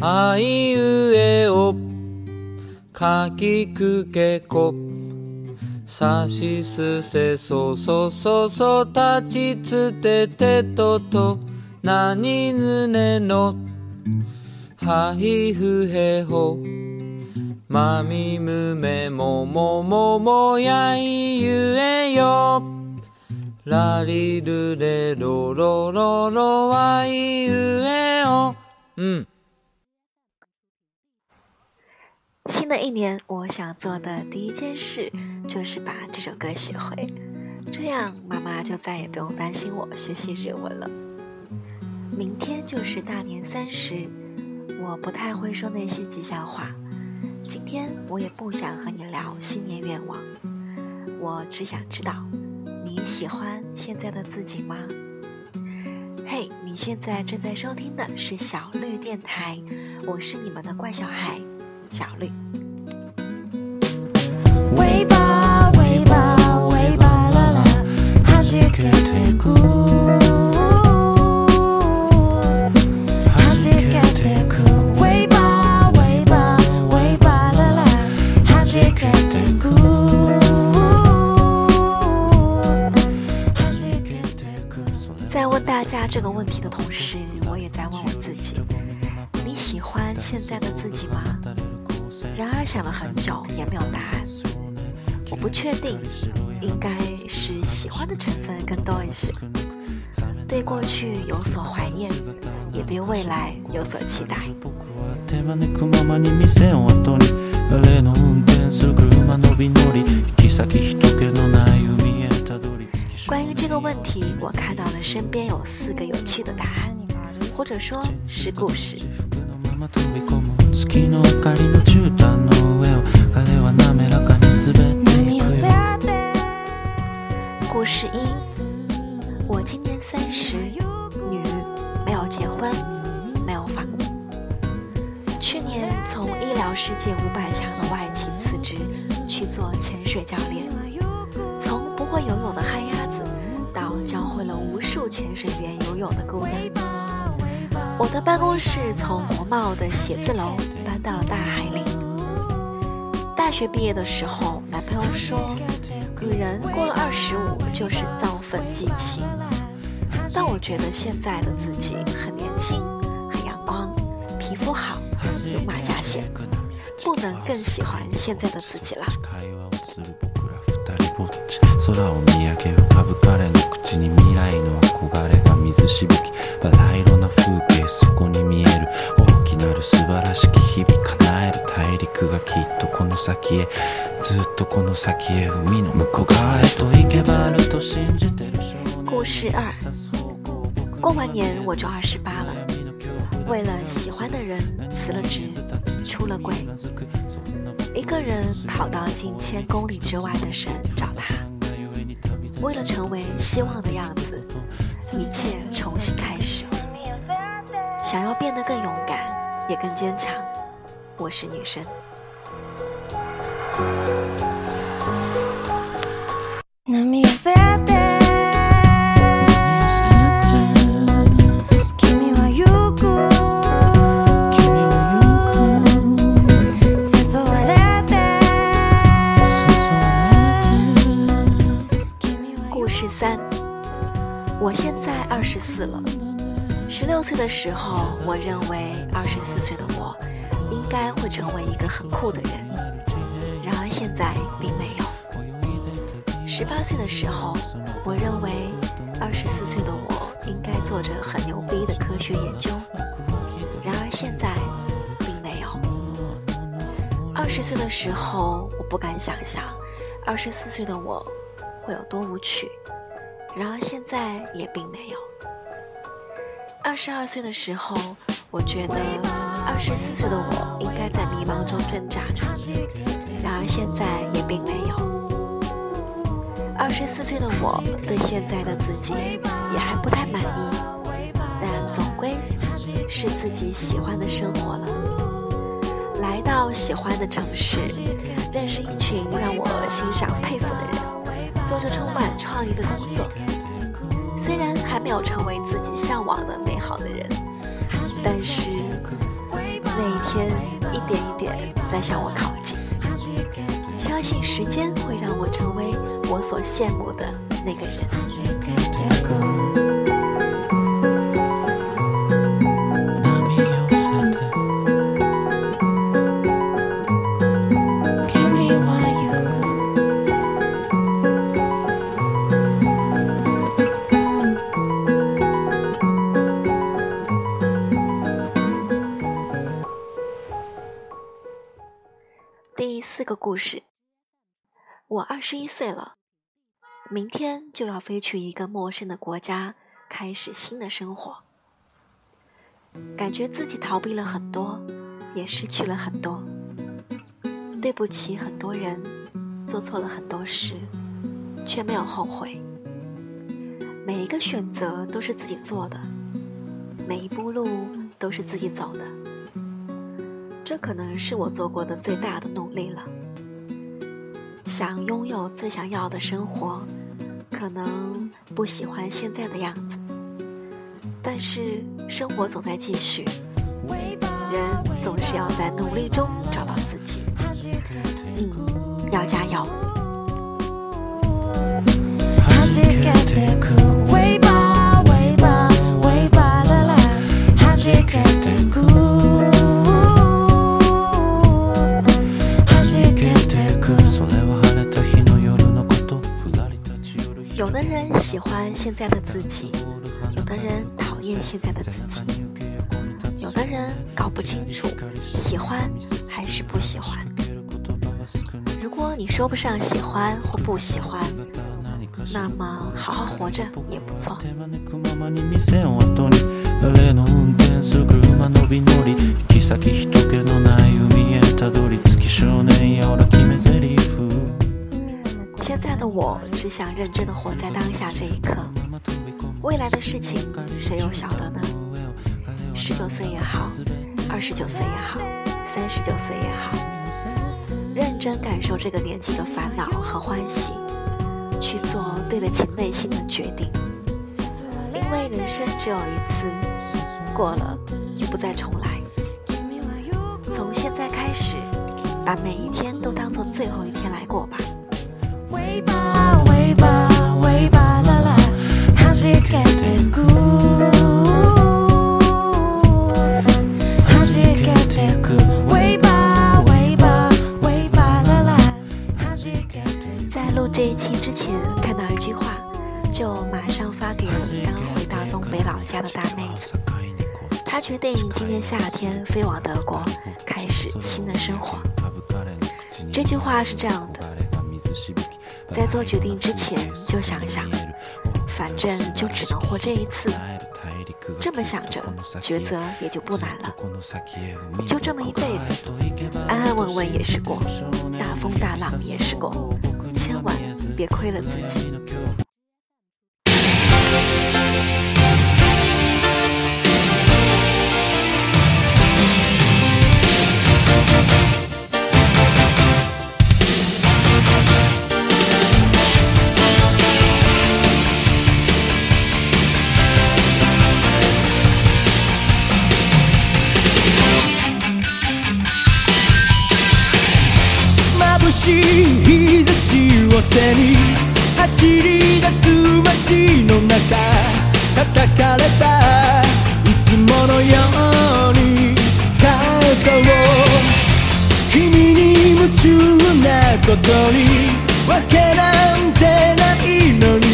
あいうえおかきくけこさしすせそそそそたちつててととなにぬねのはひふへほまみむめももももやいゆえよラリルレロロロロワイゆえお嗯。新的一年，我想做的第一件事就是把这首歌学会，这样妈妈就再也不用担心我学习日文了。明天就是大年三十，我不太会说那些吉祥话。今天我也不想和你聊新年愿望，我只想知道你喜欢现在的自己吗？嘿，你现在正在收听的是小绿电台，我是你们的怪小孩。小绿。在问大家这个问题的同时，我也在问我自己：你喜欢现在的自己吗？然而想了很久也没有答案，我不确定，应该是喜欢的成分更多一些。对过去有所怀念，也对未来有所期待。关于这个问题，我看到了身边有四个有趣的答案，或者说是故事。故事一：我今年三十，女，没有结婚，没有房。去年从医疗世界五百强的外企辞职，去做潜水教练。从不会游泳的旱鸭子，到教会了无数潜水员游泳的姑娘。我的办公室从国贸的写字楼搬到了大海里。大学毕业的时候，男朋友说，女人过了二十五就是造粉季期。但我觉得现在的自己很年轻，很阳光，皮肤好，有马甲线，不能更喜欢现在的自己了。空を見上げ浮かぶ彼の口に未来の憧れが水しぶきバラ色な風景そこに見える大きなる素晴らしき日々叶える大陸がきっとこの先へずっとこの先へ海の向こう側へと行けばあると信じてる故事二过完年我就二十八了为了喜欢的人辞了职出了轨一个人跑到近千公里之外的省找他为了成为希望的样子，一切重新开始。想要变得更勇敢，也更坚强。我是女生。六岁的时候，我认为二十四岁的我应该会成为一个很酷的人，然而现在并没有。十八岁的时候，我认为二十四岁的我应该做着很牛逼的科学研究，然而现在并没有。二十岁的时候，我不敢想象二十四岁的我会有多无趣，然而现在也并没有。二十二岁的时候，我觉得二十四岁的我应该在迷茫中挣扎着，然而现在也并没有。二十四岁的我对现在的自己也还不太满意，但总归是自己喜欢的生活了。来到喜欢的城市，认识一群让我欣赏佩服的人，做着充满创意的工作。虽然还没有成为自己向向我靠近。相信时间会让我成为我所羡慕的那个人。事，我二十一岁了，明天就要飞去一个陌生的国家，开始新的生活。感觉自己逃避了很多，也失去了很多，对不起很多人，做错了很多事，却没有后悔。每一个选择都是自己做的，每一步路都是自己走的。这可能是我做过的最大的努力了。想拥有最想要的生活，可能不喜欢现在的样子，但是生活总在继续，人总是要在努力中找到自己。嗯，要加油。喜欢现在的自己，有的人讨厌现在的自己，有的人搞不清楚喜欢还是不喜欢。如果你说不上喜欢或不喜欢，那么好好活着也不错。现在的我只想认真的活在当下这一刻，未来的事情谁又晓得呢？十九岁也好，二十九岁也好，三十九岁也好，认真感受这个年纪的烦恼和欢喜，去做对得起内心的决定，因为人生只有一次，过了就不再重来。从现在开始，把每一天都当做最后一天来过吧。在录这一期之前看到一句话，就马上发给了刚回到东北老家的大妹。她决定今年夏天飞往德国，开始新的生活。这句话是这样的。在做决定之前，就想想，反正就只能活这一次。这么想着，抉择也就不难了。就这么一辈子，安安稳稳也是过，大风大浪也是过，千万别亏了自己。背に走り出す街の中叩かれたいつものように肩を君に夢中なことにわけなんてないのに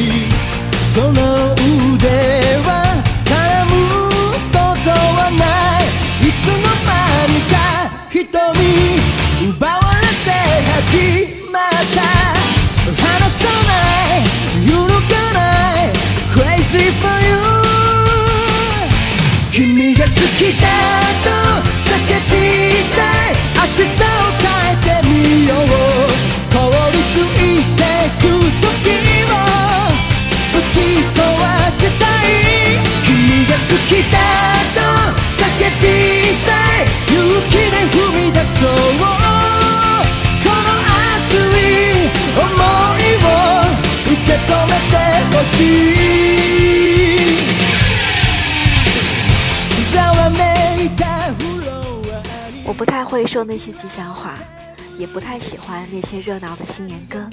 てほしい 不太会说那些吉祥话，也不太喜欢那些热闹的新年歌，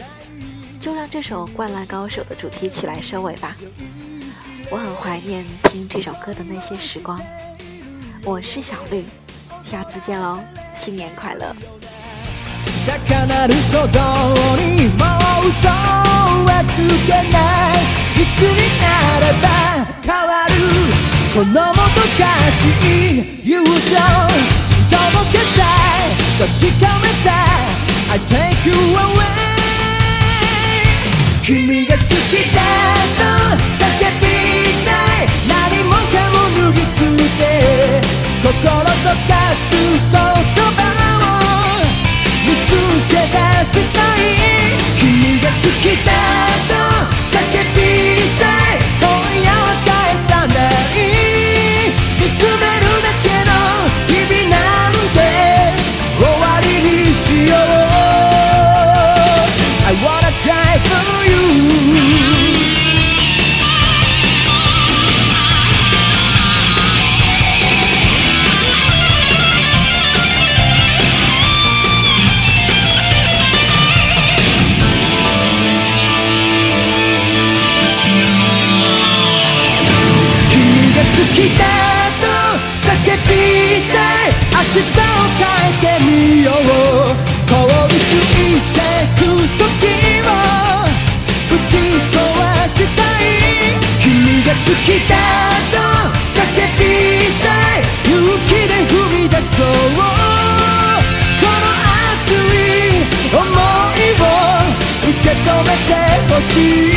就让这首《灌篮高手》的主题曲来收尾吧。我很怀念听这首歌的那些时光。我是小绿，下次见喽，新年快乐。高鳴る鼓動にもう嘘はつけないいつに なれば変わるこのもどかしい友情届けたい確かめたい。I take you away 君が好きだと叫心。